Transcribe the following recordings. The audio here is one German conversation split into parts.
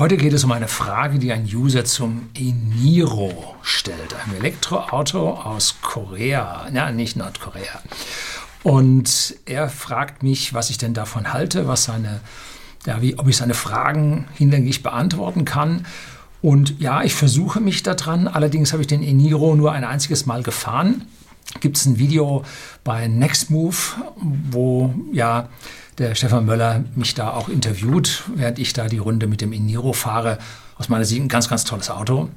Heute geht es um eine Frage, die ein User zum Eniro stellt, einem Elektroauto aus Korea, ja, nicht Nordkorea. Und er fragt mich, was ich denn davon halte, was seine, ja, wie, ob ich seine Fragen hinlänglich beantworten kann. Und ja, ich versuche mich daran. Allerdings habe ich den Eniro nur ein einziges Mal gefahren. Gibt es ein Video bei Nextmove, wo ja der Stefan Möller mich da auch interviewt, während ich da die Runde mit dem Eniro fahre. Aus meiner Sicht ein ganz, ganz tolles Auto.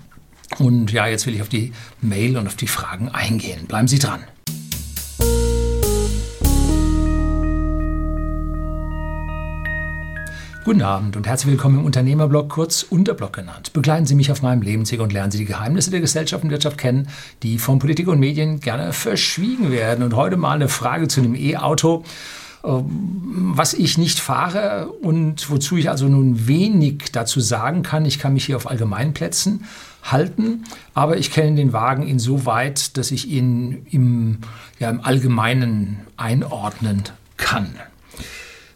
Und ja, jetzt will ich auf die Mail und auf die Fragen eingehen. Bleiben Sie dran. Guten Abend und herzlich willkommen im Unternehmerblog, kurz Unterblog genannt. Begleiten Sie mich auf meinem Lebensweg und lernen Sie die Geheimnisse der Gesellschaft und Wirtschaft kennen, die von Politik und Medien gerne verschwiegen werden. Und heute mal eine Frage zu einem E-Auto, was ich nicht fahre und wozu ich also nun wenig dazu sagen kann. Ich kann mich hier auf Allgemeinplätzen halten, aber ich kenne den Wagen insoweit, dass ich ihn im, ja, im Allgemeinen einordnen kann.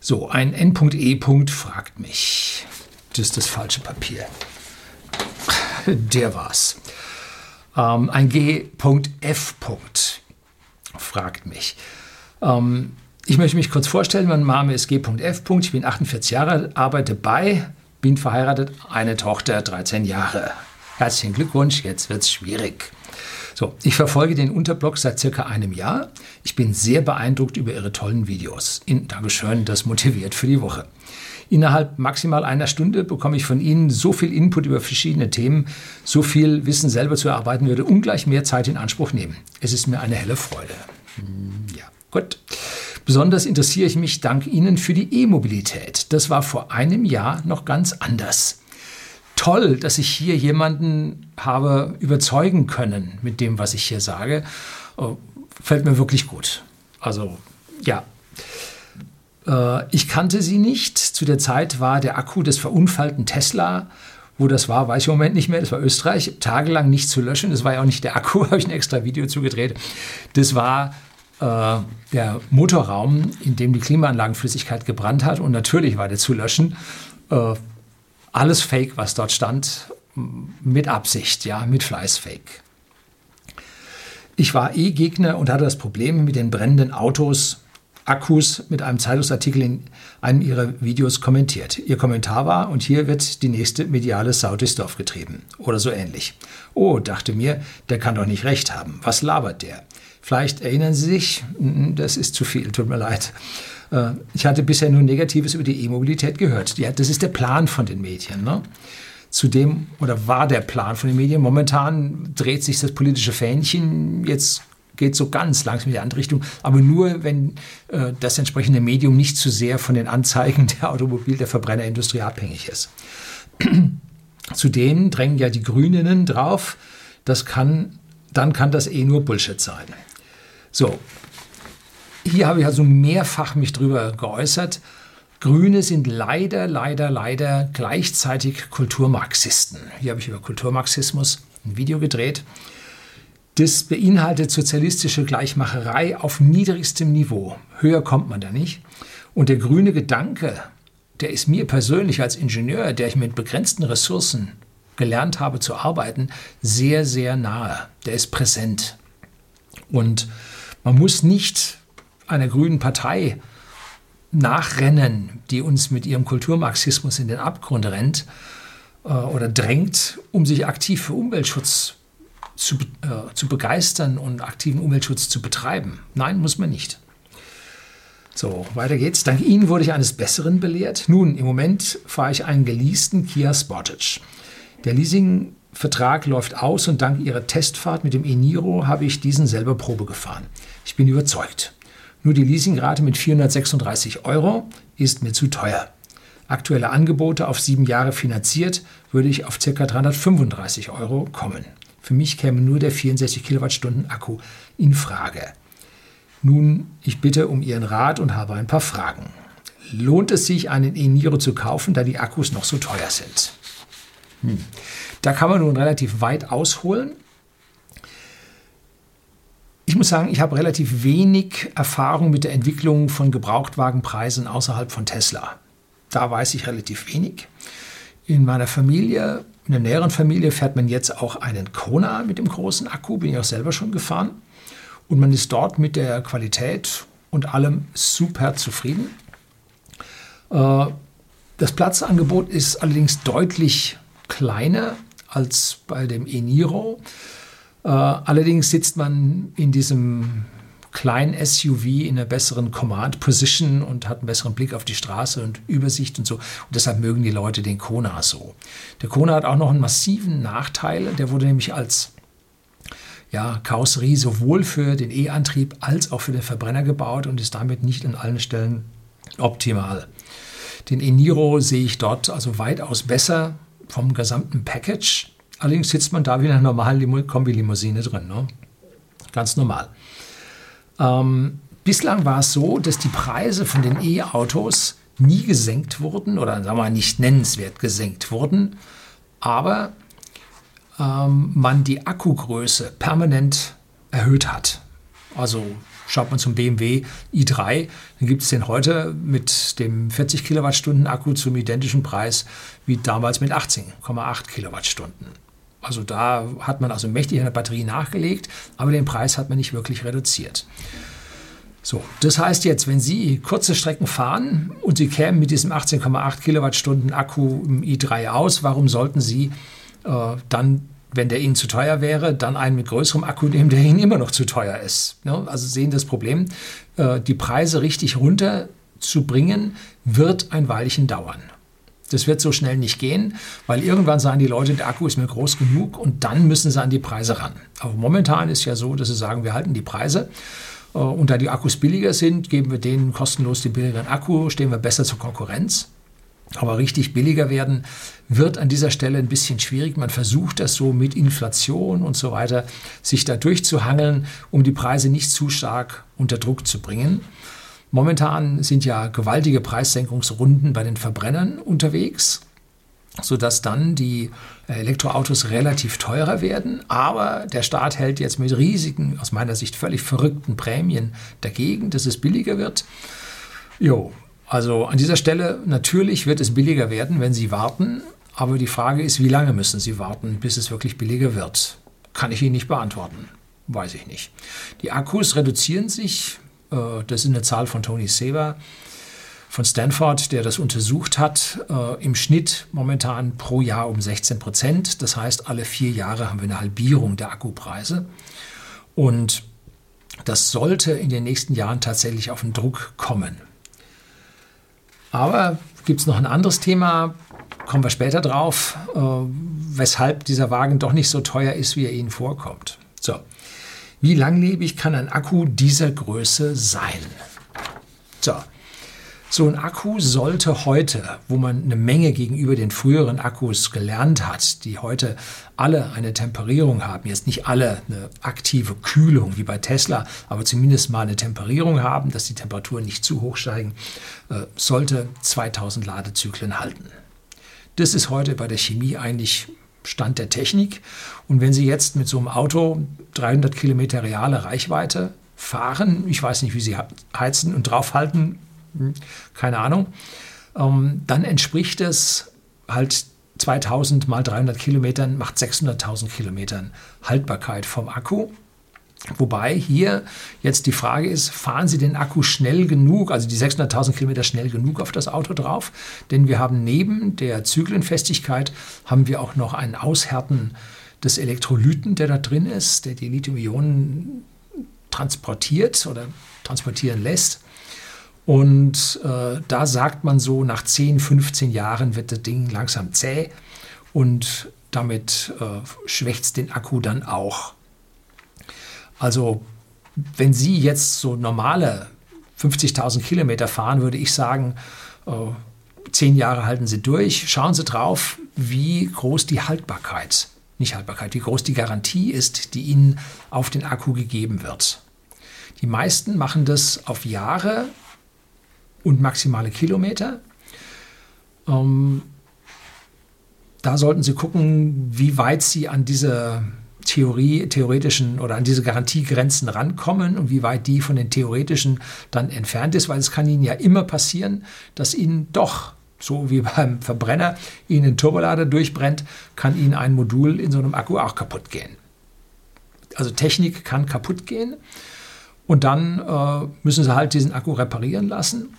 So, ein N.E. fragt mich. Das ist das falsche Papier. Der war's. Ähm, ein G.F. fragt mich. Ähm, ich möchte mich kurz vorstellen. Mein Name ist G.F. Ich bin 48 Jahre, arbeite bei, bin verheiratet, eine Tochter, 13 Jahre. Herzlichen Glückwunsch, jetzt wird's schwierig. So, ich verfolge den Unterblog seit circa einem Jahr. Ich bin sehr beeindruckt über Ihre tollen Videos. In, Dankeschön, das motiviert für die Woche. Innerhalb maximal einer Stunde bekomme ich von Ihnen so viel Input über verschiedene Themen, so viel Wissen selber zu erarbeiten würde ungleich mehr Zeit in Anspruch nehmen. Es ist mir eine helle Freude. Hm, ja, gut. Besonders interessiere ich mich dank Ihnen für die E-Mobilität. Das war vor einem Jahr noch ganz anders toll, dass ich hier jemanden habe überzeugen können mit dem, was ich hier sage. Oh, fällt mir wirklich gut. Also ja. Äh, ich kannte sie nicht. Zu der Zeit war der Akku des verunfallten Tesla wo das war, weiß ich im Moment nicht mehr. Das war Österreich. Tagelang nicht zu löschen. Das war ja auch nicht der Akku, habe ich ein extra Video zugedreht. Das war der Motorraum, in dem die Klimaanlagenflüssigkeit gebrannt hat. Und natürlich war der zu löschen. Äh, alles Fake, was dort stand, mit Absicht, ja, mit Fleißfake. Ich war eh Gegner und hatte das Problem mit den brennenden Autos, Akkus mit einem Zeitungsartikel in einem ihrer Videos kommentiert. Ihr Kommentar war, und hier wird die nächste mediale Sau durchs getrieben. Oder so ähnlich. Oh, dachte mir, der kann doch nicht recht haben. Was labert der? Vielleicht erinnern Sie sich, das ist zu viel, tut mir leid. Äh, ich hatte bisher nur Negatives über die E-Mobilität gehört. Ja, das ist der Plan von den Medien. Ne? Zudem, oder war der Plan von den Medien, momentan dreht sich das politische Fähnchen, jetzt geht so ganz langsam in die andere Richtung, aber nur, wenn äh, das entsprechende Medium nicht zu sehr von den Anzeigen der Automobil-, der Verbrennerindustrie abhängig ist. Zudem drängen ja die Grünen drauf, das kann, dann kann das eh nur Bullshit sein. So, hier habe ich also mehrfach mich drüber geäußert. Grüne sind leider, leider, leider gleichzeitig Kulturmarxisten. Hier habe ich über Kulturmarxismus ein Video gedreht. Das beinhaltet sozialistische Gleichmacherei auf niedrigstem Niveau. Höher kommt man da nicht. Und der grüne Gedanke, der ist mir persönlich als Ingenieur, der ich mit begrenzten Ressourcen gelernt habe zu arbeiten, sehr, sehr nahe. Der ist präsent. Und man muss nicht einer grünen Partei nachrennen, die uns mit ihrem Kulturmarxismus in den Abgrund rennt äh, oder drängt, um sich aktiv für Umweltschutz zu, äh, zu begeistern und aktiven Umweltschutz zu betreiben. Nein, muss man nicht. So, weiter geht's. Dank Ihnen wurde ich eines Besseren belehrt. Nun, im Moment fahre ich einen geleasten Kia Sportage. Der Leasingvertrag läuft aus und dank Ihrer Testfahrt mit dem e-Niro habe ich diesen selber Probe gefahren. Ich bin überzeugt. Nur die Leasingrate mit 436 Euro ist mir zu teuer. Aktuelle Angebote auf sieben Jahre finanziert würde ich auf ca. 335 Euro kommen. Für mich käme nur der 64 Kilowattstunden Akku in Frage. Nun, ich bitte um Ihren Rat und habe ein paar Fragen. Lohnt es sich, einen e-Niro zu kaufen, da die Akkus noch so teuer sind? Hm. Da kann man nun relativ weit ausholen. Ich muss sagen, ich habe relativ wenig Erfahrung mit der Entwicklung von Gebrauchtwagenpreisen außerhalb von Tesla. Da weiß ich relativ wenig. In meiner Familie, in der näheren Familie, fährt man jetzt auch einen Kona mit dem großen Akku, bin ich auch selber schon gefahren. Und man ist dort mit der Qualität und allem super zufrieden. Äh, das Platzangebot ist allerdings deutlich kleiner als bei dem e-Niro. Äh, allerdings sitzt man in diesem kleinen SUV in einer besseren Command Position und hat einen besseren Blick auf die Straße und Übersicht und so. Und deshalb mögen die Leute den Kona so. Der Kona hat auch noch einen massiven Nachteil. Der wurde nämlich als ja, Karosserie sowohl für den E-Antrieb als auch für den Verbrenner gebaut und ist damit nicht an allen Stellen optimal. Den e-Niro sehe ich dort also weitaus besser vom gesamten Package. Allerdings sitzt man da wie in einer normalen Kombilimousine drin. Ne? Ganz normal. Ähm, bislang war es so, dass die Preise von den E-Autos nie gesenkt wurden oder sagen wir mal nicht nennenswert gesenkt wurden, aber ähm, man die Akkugröße permanent erhöht hat. Also schaut man zum BMW i3, dann gibt es den heute mit dem 40 Kilowattstunden Akku zum identischen Preis wie damals mit 18,8 Kilowattstunden. Also da hat man also mächtig an der Batterie nachgelegt, aber den Preis hat man nicht wirklich reduziert. So, das heißt jetzt, wenn Sie kurze Strecken fahren und Sie kämen mit diesem 18,8 Kilowattstunden Akku im i3 aus, warum sollten Sie äh, dann, wenn der Ihnen zu teuer wäre, dann einen mit größerem Akku nehmen, der Ihnen immer noch zu teuer ist? Ja, also sehen das Problem, äh, die Preise richtig runterzubringen, wird ein Weilchen dauern. Das wird so schnell nicht gehen, weil irgendwann sagen die Leute, der Akku ist mir groß genug und dann müssen sie an die Preise ran. Aber momentan ist ja so, dass sie sagen, wir halten die Preise. Äh, und da die Akkus billiger sind, geben wir denen kostenlos den billigeren Akku, stehen wir besser zur Konkurrenz. Aber richtig billiger werden wird an dieser Stelle ein bisschen schwierig. Man versucht das so mit Inflation und so weiter, sich da durchzuhangeln, um die Preise nicht zu stark unter Druck zu bringen. Momentan sind ja gewaltige Preissenkungsrunden bei den Verbrennern unterwegs, sodass dann die Elektroautos relativ teurer werden. Aber der Staat hält jetzt mit riesigen, aus meiner Sicht völlig verrückten Prämien dagegen, dass es billiger wird. Jo, also an dieser Stelle natürlich wird es billiger werden, wenn Sie warten. Aber die Frage ist, wie lange müssen Sie warten, bis es wirklich billiger wird? Kann ich Ihnen nicht beantworten. Weiß ich nicht. Die Akkus reduzieren sich äh, das ist eine Zahl von Tony Sever von Stanford, der das untersucht hat, äh, im Schnitt momentan pro Jahr um 16 Prozent. Das heißt, alle vier Jahre haben wir eine Halbierung der Akkupreise. Und das sollte in den nächsten Jahren tatsächlich auf den Druck kommen. Aber gibt es noch ein anderes Thema, kommen wir später drauf, äh, weshalb dieser Wagen doch nicht so teuer ist, wie er Ihnen vorkommt. So, wie langlebig kann ein Akku dieser Größe sein? So. So ein Akku sollte heute, wo man eine Menge gegenüber den früheren Akkus gelernt hat, die heute alle eine Temperierung haben, jetzt nicht alle eine aktive Kühlung wie bei Tesla, aber zumindest mal eine Temperierung haben, dass die Temperaturen nicht zu hoch steigen, äh, sollte 2000 Ladezyklen halten. Das ist heute bei der Chemie eigentlich Stand der Technik. Und wenn Sie jetzt mit so einem Auto 300 Kilometer reale Reichweite fahren, ich weiß nicht, wie Sie heizen und draufhalten, keine Ahnung, ähm, dann entspricht es halt 2000 mal 300 Kilometern, macht 600.000 Kilometern Haltbarkeit vom Akku. Wobei hier jetzt die Frage ist, fahren Sie den Akku schnell genug, also die 600.000 Kilometer schnell genug auf das Auto drauf? Denn wir haben neben der Zyklenfestigkeit, haben wir auch noch ein Aushärten des Elektrolyten, der da drin ist, der die Lithium-Ionen transportiert oder transportieren lässt. Und äh, da sagt man so, nach 10, 15 Jahren wird das Ding langsam zäh und damit äh, schwächt es den Akku dann auch. Also wenn Sie jetzt so normale 50.000 Kilometer fahren, würde ich sagen, äh, zehn Jahre halten Sie durch. Schauen Sie drauf, wie groß die Haltbarkeit, nicht Haltbarkeit, wie groß die Garantie ist, die Ihnen auf den Akku gegeben wird. Die meisten machen das auf Jahre und maximale Kilometer. Ähm, da sollten Sie gucken, wie weit Sie an diese Theorie, theoretischen oder an diese Garantiegrenzen rankommen und wie weit die von den theoretischen dann entfernt ist, weil es kann Ihnen ja immer passieren, dass Ihnen doch so wie beim Verbrenner Ihnen ein Turbolader durchbrennt, kann Ihnen ein Modul in so einem Akku auch kaputt gehen. Also Technik kann kaputt gehen und dann äh, müssen Sie halt diesen Akku reparieren lassen.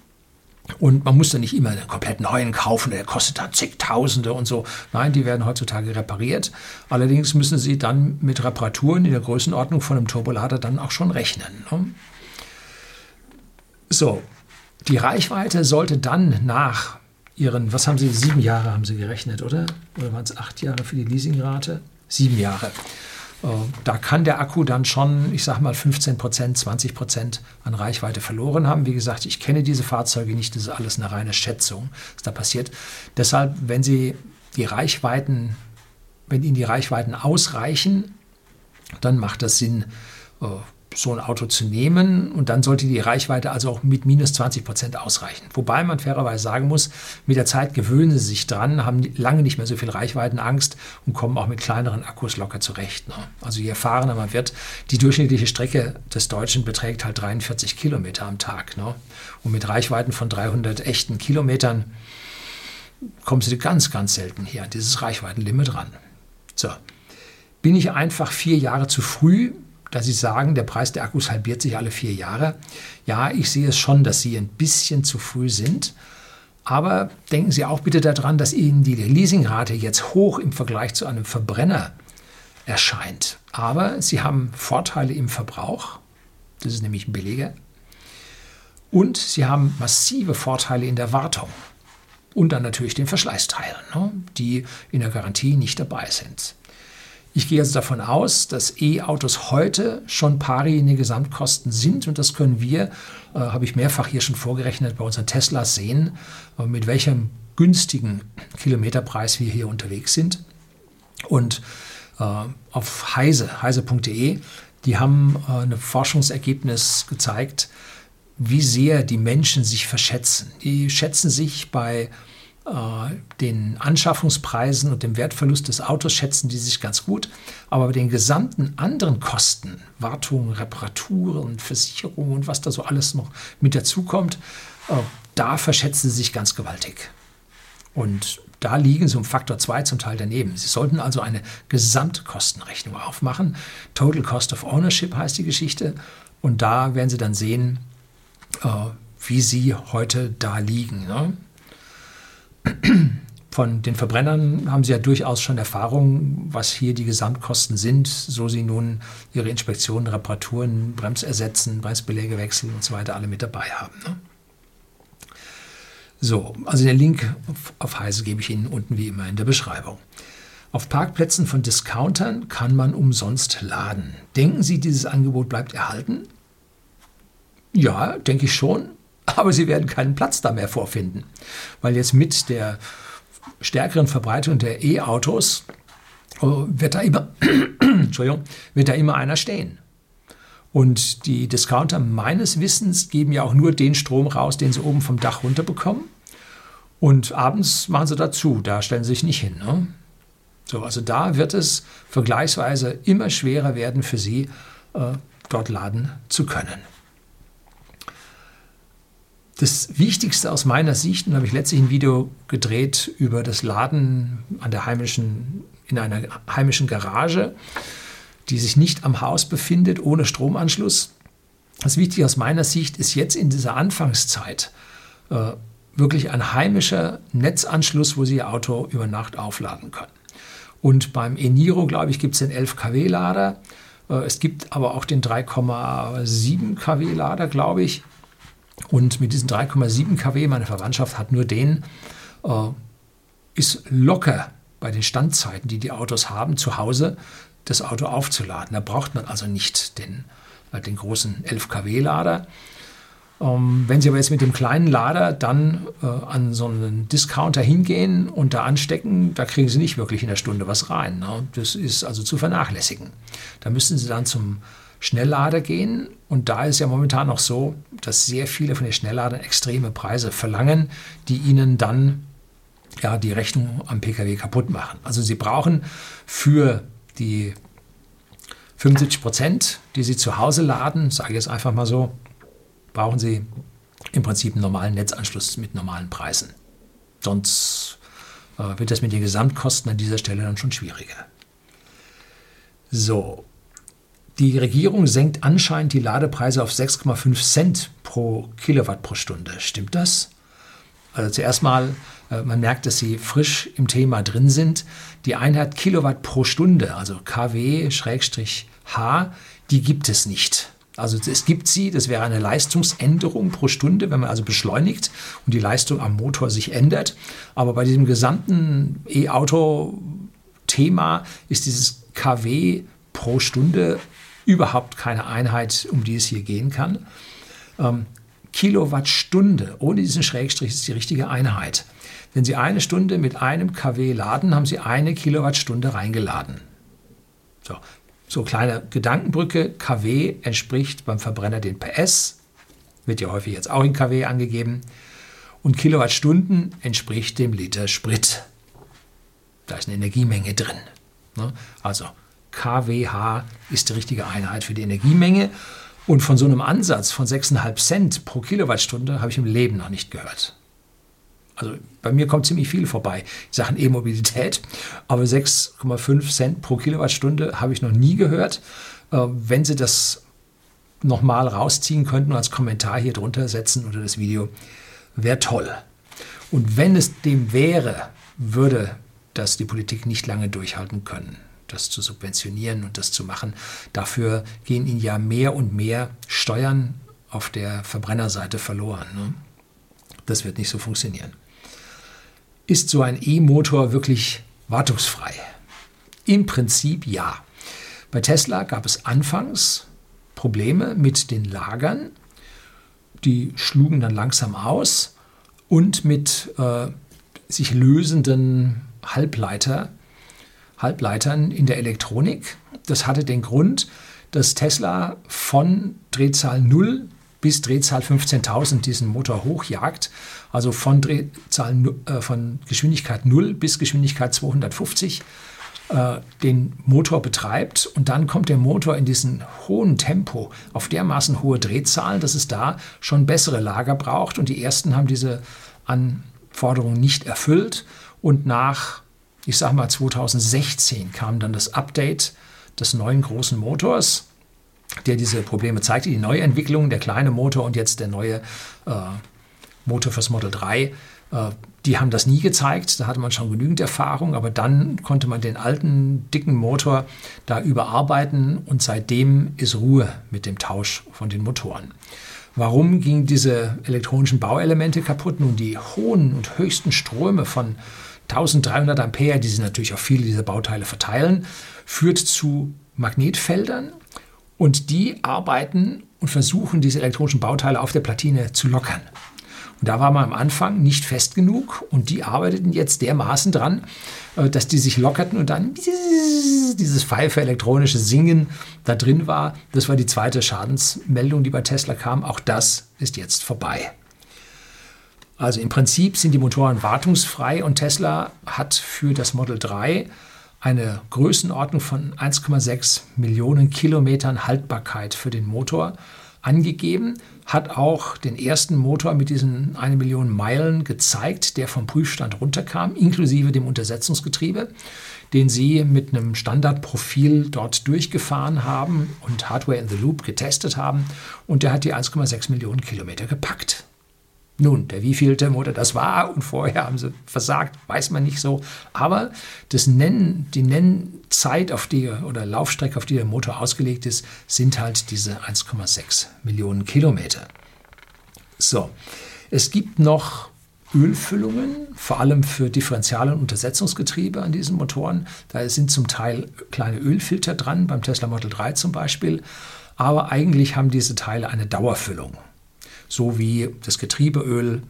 Und man muss dann nicht immer einen komplett neuen kaufen, der kostet dann zigtausende und so. Nein, die werden heutzutage repariert. Allerdings müssen Sie dann mit Reparaturen in der Größenordnung von einem Turbolader dann auch schon rechnen. Ne? So, die Reichweite sollte dann nach Ihren, was haben Sie, sieben Jahre haben Sie gerechnet, oder? Oder waren es acht Jahre für die Leasingrate? Sieben Jahre. Äh, da kann der Akku dann schon, ich sage mal, 15 Prozent, 20 Prozent an Reichweite verloren haben. Wie gesagt, ich kenne diese Fahrzeuge nicht, das ist alles eine reine Schätzung, was da passiert. Deshalb, wenn Sie die Reichweiten, wenn Ihnen die Reichweiten ausreichen, dann macht das Sinn, äh, so ein Auto zu nehmen und dann sollte die Reichweite also auch mit minus 20 Prozent ausreichen. Wobei man fairerweise sagen muss, mit der Zeit gewöhnen sie sich dran, haben lange nicht mehr so viel Reichweitenangst und kommen auch mit kleineren Akkus locker zurecht. Ne? Also je erfahrener man wird, die durchschnittliche Strecke des Deutschen beträgt halt 43 Kilometer am Tag. Ne? Und mit Reichweiten von 300 echten Kilometern kommen sie ganz, ganz selten hier an dieses Reichweitenlimit ran. So. Bin ich einfach vier Jahre zu früh dass Sie sagen, der Preis der Akkus halbiert sich alle vier Jahre. Ja, ich sehe es schon, dass Sie ein bisschen zu früh sind. Aber denken Sie auch bitte daran, dass Ihnen die Leasingrate jetzt hoch im Vergleich zu einem Verbrenner erscheint. Aber Sie haben Vorteile im Verbrauch. Das ist nämlich billiger. Und Sie haben massive Vorteile in der Wartung. Und dann natürlich den Verschleißteilen, ne, die in der Garantie nicht dabei sind. Ich gehe jetzt davon aus, dass E-Autos heute schon pari in den Gesamtkosten sind und das können wir, äh, habe ich mehrfach hier schon vorgerechnet, bei unseren Teslas sehen, äh, mit welchem günstigen Kilometerpreis wir hier unterwegs sind. Und äh, auf heise, heise.de, die haben äh, ein Forschungsergebnis gezeigt, wie sehr die Menschen sich verschätzen. Die schätzen sich bei den Anschaffungspreisen und dem Wertverlust des Autos schätzen die sich ganz gut, aber bei den gesamten anderen Kosten, Wartung, Reparaturen, Versicherungen und was da so alles noch mit dazukommt, äh, da verschätzen sie sich ganz gewaltig. Und da liegen sie um Faktor 2 zum Teil daneben. Sie sollten also eine Gesamtkostenrechnung aufmachen. Total Cost of Ownership heißt die Geschichte. Und da werden Sie dann sehen, äh, wie Sie heute da liegen. Ne? Von den Verbrennern haben Sie ja durchaus schon Erfahrung, was hier die Gesamtkosten sind, so Sie nun Ihre Inspektionen, Reparaturen, Bremsersetzen, Bremsbeläge wechseln und so weiter alle mit dabei haben. Ne? So, also den Link auf Heise gebe ich Ihnen unten wie immer in der Beschreibung. Auf Parkplätzen von Discountern kann man umsonst laden. Denken Sie, dieses Angebot bleibt erhalten? Ja, denke ich schon aber sie werden keinen Platz da mehr vorfinden, weil jetzt mit der stärkeren Verbreitung der E-Autos äh, wird da immer, Entschuldigung, wird da immer einer stehen. Und die Discounter meines Wissens geben ja auch nur den Strom raus, den sie oben vom Dach runter bekommen. Und abends machen sie dazu, da stellen sie sich nicht hin. Ne? So, also da wird es vergleichsweise immer schwerer werden für sie, äh, dort laden zu können. Das Wichtigste aus meiner Sicht, und habe ich letztlich ein Video gedreht über das Laden an der heimischen, in einer heimischen Garage, die sich nicht am Haus befindet, ohne Stromanschluss. Das Wichtige aus meiner Sicht ist jetzt in dieser Anfangszeit äh, wirklich ein heimischer Netzanschluss, wo Sie Ihr Auto über Nacht aufladen können. Und beim Eniro, glaube ich, gibt es den 11 kW-Lader. Äh, es gibt aber auch den 3,7 kW-Lader, glaube ich. Und mit diesen 3,7 kW, meine Verwandtschaft hat nur den, äh, ist locker bei den Standzeiten, die die Autos haben, zu Hause das Auto aufzuladen. Da braucht man also nicht den, äh, den großen 11 kW-Lader. Ähm, wenn Sie aber jetzt mit dem kleinen Lader dann äh, an so einen Discounter hingehen und da anstecken, da kriegen Sie nicht wirklich in der Stunde was rein. Ne? Das ist also zu vernachlässigen. Da müssen Sie dann zum Schnelllader gehen. Und da ist ja momentan noch so, dass sehr viele von den Schnellladern extreme Preise verlangen, die ihnen dann ja, die Rechnung am Pkw kaputt machen. Also sie brauchen für die 75 Prozent, die sie zu Hause laden, sage ich jetzt einfach mal so, brauchen sie im Prinzip einen normalen Netzanschluss mit normalen Preisen. sonst äh, wird das mit den Gesamtkosten an dieser Stelle dann schon schwieriger. So, die Regierung senkt anscheinend die Ladepreise auf 6,5 Cent pro Kilowatt pro Stunde. Stimmt das? Also zuerst mal, äh, man merkt, dass Sie frisch im Thema drin sind. Die Einheit Kilowatt pro Stunde, also kW-h, die gibt es nicht. Also es gibt sie, das wäre eine Leistungsänderung pro Stunde, wenn man also beschleunigt und die Leistung am Motor sich ändert. Aber bei diesem gesamten E-Auto-Thema ist dieses kW pro Stunde überhaupt keine Einheit, um die es hier gehen kann. Ähm, Kilowattstunde ohne diesen Schrägstrich ist die richtige Einheit. Wenn Sie eine Stunde mit einem kW laden, haben Sie eine Kilowattstunde reingeladen. So, so kleine Gedankenbrücke. kW entspricht beim Verbrenner den PS, wird ja häufig jetzt auch in kW angegeben. Und Kilowattstunden entspricht dem Liter Sprit. Da ist eine Energiemenge drin. Ne? Also kWh ist die richtige Einheit für die Energiemenge. Und von so einem Ansatz von 6,5 Cent pro Kilowattstunde habe ich im Leben noch nicht gehört. Also bei mir kommt ziemlich viel vorbei Sachen E-Mobilität, aber 6,5 Cent pro Kilowattstunde habe ich noch nie gehört. Äh, wenn Sie das nochmal rausziehen könnten und als Kommentar hier drunter setzen unter das Video, wäre toll. Und wenn es dem wäre, würde das die Politik nicht lange durchhalten können das zu subventionieren und das zu machen. Dafür gehen ihnen ja mehr und mehr Steuern auf der Verbrennerseite verloren. Ne? Das wird nicht so funktionieren. Ist so ein E-Motor wirklich wartungsfrei? Im Prinzip ja. Bei Tesla gab es anfangs Probleme mit den Lagern. Die schlugen dann langsam aus und mit äh, sich lösenden Halbleiter Halbleitern in der Elektronik. Das hatte den Grund, dass Tesla von Drehzahl 0 bis Drehzahl 15.000 diesen Motor hochjagt, also von, Drehzahl, äh, von Geschwindigkeit 0 bis Geschwindigkeit 250 äh, den Motor betreibt. Und dann kommt der Motor in diesen hohen Tempo auf dermaßen hohe Drehzahlen, dass es da schon bessere Lager braucht. Und die ersten haben diese Anforderungen nicht erfüllt. Und nach ich sage mal 2016 kam dann das Update des neuen großen Motors, der diese Probleme zeigte, die Neuentwicklung, der kleine Motor und jetzt der neue äh, Motor fürs Model 3. Äh, die haben das nie gezeigt, da hatte man schon genügend Erfahrung, aber dann konnte man den alten, dicken Motor da überarbeiten und seitdem ist Ruhe mit dem Tausch von den Motoren. Warum gingen diese elektronischen Bauelemente kaputt? Nun, die hohen und höchsten Ströme von 1300 Ampere, die sie natürlich auf viele dieser Bauteile verteilen, führt zu Magnetfeldern und die arbeiten und versuchen, diese elektronischen Bauteile auf der Platine zu lockern. Und da war man am Anfang nicht fest genug und die arbeiteten jetzt dermaßen dran, äh, dass die sich lockerten und dann dieses pfeife elektronische Singen da drin war. Das war die zweite Schadensmeldung, die bei Tesla kam. Auch das ist jetzt vorbei. Also im Prinzip sind die Motoren wartungsfrei und Tesla hat für das Model 3 eine Größenordnung von 1,6 Millionen Kilometern Haltbarkeit für den Motor angegeben, hat auch den ersten Motor mit diesen 1 Million Meilen gezeigt, der vom Prüfstand runterkam, inklusive dem Untersetzungsgetriebe, den sie mit einem Standardprofil dort durchgefahren haben und Hardware in the Loop getestet haben. Und der hat die 1,6 Millionen Kilometer gepackt. Nun, der wievielte Motor das war und vorher haben sie versagt, weiß man nicht so. Aber das Nennen, die Nennzeit auf die oder Laufstrecke, auf die der Motor ausgelegt ist, sind halt diese 1,6 Millionen Kilometer. So, es gibt noch Ölfüllungen, vor allem für Differential- und Untersetzungsgetriebe an diesen Motoren. Da sind zum Teil kleine Ölfilter dran, beim Tesla Model 3 zum Beispiel. Aber eigentlich haben diese Teile eine Dauerfüllung so wie das Getriebeöl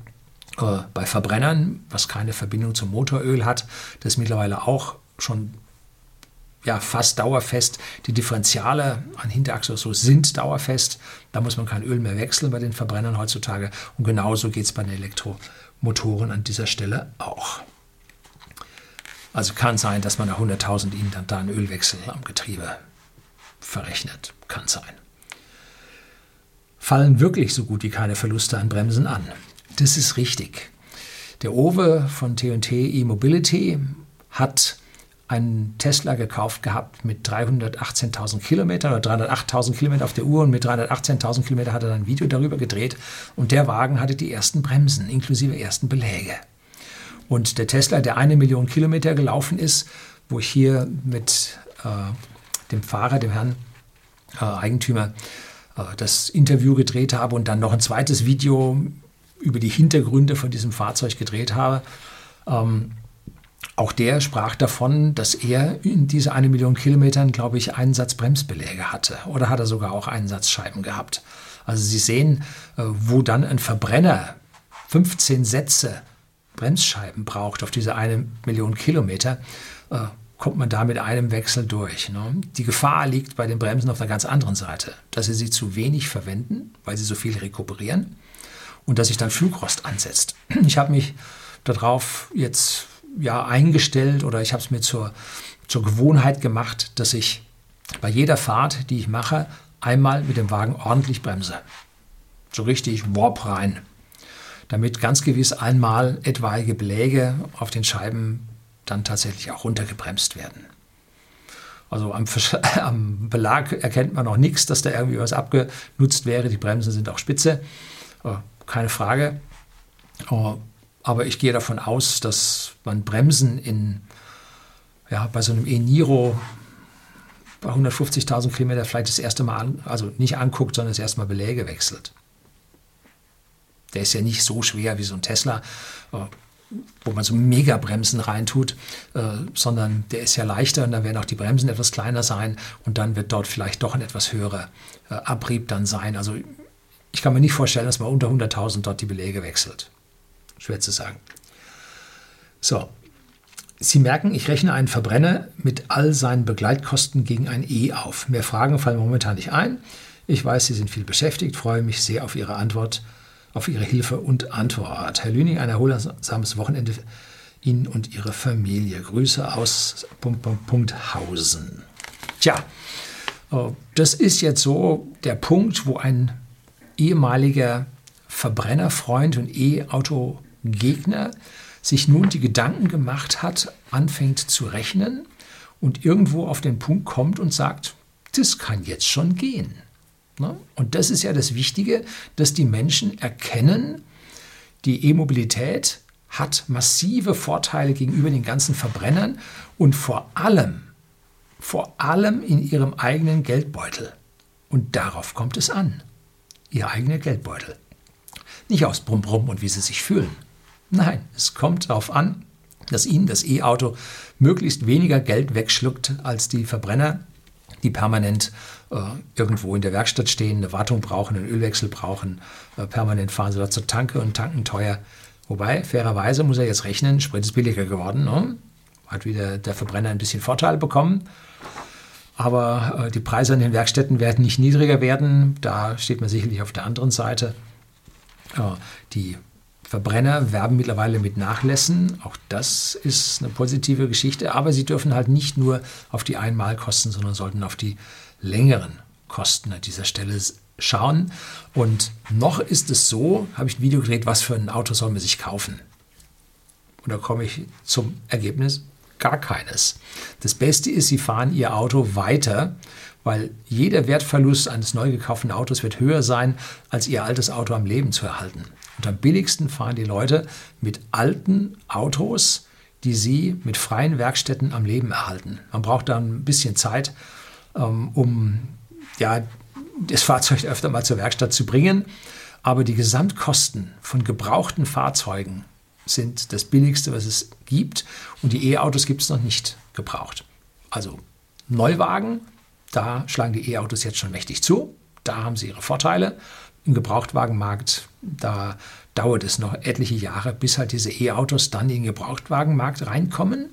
äh, bei Verbrennern, was keine Verbindung zum Motoröl hat, das mittlerweile auch schon ja, fast dauerfest. Die Differentiale an Hinterachse so sind dauerfest. Da muss man kein Öl mehr wechseln bei den Verbrennern heutzutage. Und genauso geht es bei den Elektromotoren an dieser Stelle auch. Also kann sein, dass man nach 100.000 ihnen dann da einen Ölwechsel am Getriebe verrechnet. Kann sein fallen wirklich so gut wie keine Verluste an Bremsen an. Das ist richtig. Der Owe von T&T E-Mobility hat einen Tesla gekauft gehabt mit 318.000 Kilometern oder 308.000 Kilometer auf der Uhr und mit 318.000 Kilometern hat er dann ein Video darüber gedreht und der Wagen hatte die ersten Bremsen inklusive ersten Beläge. Und der Tesla, der eine Million Kilometer gelaufen ist, wo ich hier mit äh, dem Fahrer, dem Herrn äh, Eigentümer, das Interview gedreht habe und dann noch ein zweites Video über die Hintergründe von diesem Fahrzeug gedreht habe, ähm, auch der sprach davon, dass er in diese eine Million Kilometern, glaube ich, einen Satz Bremsbeläge hatte. Oder hat er sogar auch einen Satz Scheiben gehabt. Also Sie sehen, äh, wo dann ein Verbrenner 15 Sätze Bremsscheiben braucht auf diese eine Million Kilometer, äh, kommt man da mit einem Wechsel durch. Ne? Die Gefahr liegt bei den Bremsen auf einer ganz anderen Seite, dass sie sie zu wenig verwenden, weil sie so viel rekuperieren und dass sich dann Flugrost ansetzt. Ich habe mich darauf jetzt ja, eingestellt oder ich habe es mir zur, zur Gewohnheit gemacht, dass ich bei jeder Fahrt, die ich mache, einmal mit dem Wagen ordentlich bremse. So richtig Warp rein. Damit ganz gewiss einmal etwaige Beläge auf den Scheiben dann tatsächlich auch runtergebremst werden. Also am, am Belag erkennt man noch nichts, dass da irgendwie was abgenutzt wäre. Die Bremsen sind auch spitze, äh, keine Frage. Aber ich gehe davon aus, dass man Bremsen in, ja, bei so einem E-Niro bei 150.000 Kilometer vielleicht das erste Mal, an, also nicht anguckt, sondern das erste Mal Beläge wechselt. Der ist ja nicht so schwer wie so ein Tesla, äh, wo man so Megabremsen reintut, äh, sondern der ist ja leichter und dann werden auch die Bremsen etwas kleiner sein und dann wird dort vielleicht doch ein etwas höherer äh, Abrieb dann sein. Also ich kann mir nicht vorstellen, dass man unter 100.000 dort die Beläge wechselt. Schwer zu sagen. So, Sie merken, ich rechne einen Verbrenner mit all seinen Begleitkosten gegen ein E auf. Mehr Fragen fallen momentan nicht ein. Ich weiß, Sie sind viel beschäftigt, freue mich sehr auf Ihre Antwort, auf Ihre Hilfe und Antwort. Herr Lüning, ein erholsames Wochenende Ihnen und Ihre Familie. Grüße aus Punkt, Punkt, Punkt Hausen. Tja, äh, das ist jetzt so der Punkt, wo ein ehemaliger Verbrennerfreund und E-Auto Gegner sich nun die Gedanken gemacht hat, anfängt zu rechnen und irgendwo auf den Punkt kommt und sagt, das kann jetzt schon gehen. Ne? Und das ist ja das Wichtige, dass die Menschen erkennen, die E-Mobilität hat massive Vorteile gegenüber den ganzen Verbrennern und vor allem, vor allem in ihrem eigenen Geldbeutel. Und darauf kommt es an. Ihr eigener Geldbeutel. Nicht aus Brumm Brumm und wie sie sich fühlen. Nein, es kommt darauf an, dass Ihnen das E-Auto möglichst weniger Geld wegschluckt als die Verbrenner, die permanent äh, irgendwo in der Werkstatt stehen, eine Wartung brauchen, einen Ölwechsel brauchen, äh, permanent fahren sie dort zur Tanke und tanken teuer. Wobei, fairerweise muss er jetzt rechnen, Sprit ist billiger geworden. Ne? Hat wieder der Verbrenner ein bisschen Vorteil bekommen. Aber äh, die Preise an den Werkstätten werden nicht niedriger werden. Da steht man sicherlich auf der anderen Seite. Die Verbrenner werben mittlerweile mit Nachlässen. Auch das ist eine positive Geschichte. Aber sie dürfen halt nicht nur auf die Einmalkosten, sondern sollten auf die längeren Kosten an dieser Stelle schauen. Und noch ist es so, habe ich ein Video gedreht, was für ein Auto soll man sich kaufen? Und da komme ich zum Ergebnis, gar keines. Das Beste ist, Sie fahren Ihr Auto weiter, weil jeder Wertverlust eines neu gekauften Autos wird höher sein, als Ihr altes Auto am Leben zu erhalten. Und am billigsten fahren die Leute mit alten Autos, die sie mit freien Werkstätten am Leben erhalten. Man braucht dann ein bisschen Zeit, ähm, um ja, das Fahrzeug öfter mal zur Werkstatt zu bringen. Aber die Gesamtkosten von gebrauchten Fahrzeugen sind das billigste, was es gibt. Und die E-Autos gibt es noch nicht gebraucht. Also Neuwagen, da schlagen die E-Autos jetzt schon mächtig zu. Da haben sie ihre Vorteile im Gebrauchtwagenmarkt, da dauert es noch etliche Jahre, bis halt diese E-Autos dann in den Gebrauchtwagenmarkt reinkommen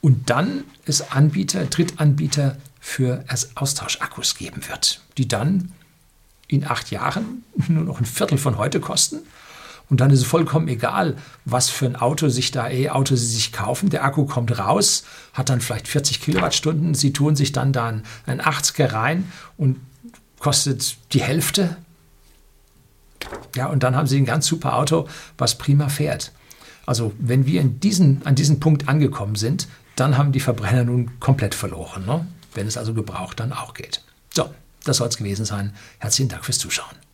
und dann es Anbieter, Drittanbieter für Austauschakkus geben wird, die dann in acht Jahren nur noch ein Viertel von heute kosten. Und dann ist es vollkommen egal, was für ein Auto sich da E-Auto Sie sich kaufen. Der Akku kommt raus, hat dann vielleicht 40 Kilowattstunden. Sie tun sich dann da ein 80er rein und kostet die Hälfte ja, und dann haben sie ein ganz super Auto, was prima fährt. Also wenn wir in diesen, an diesem Punkt angekommen sind, dann haben die Verbrenner nun komplett verloren. Ne? Wenn es also gebraucht dann auch geht. So, das soll es gewesen sein. Herzlichen Dank fürs Zuschauen.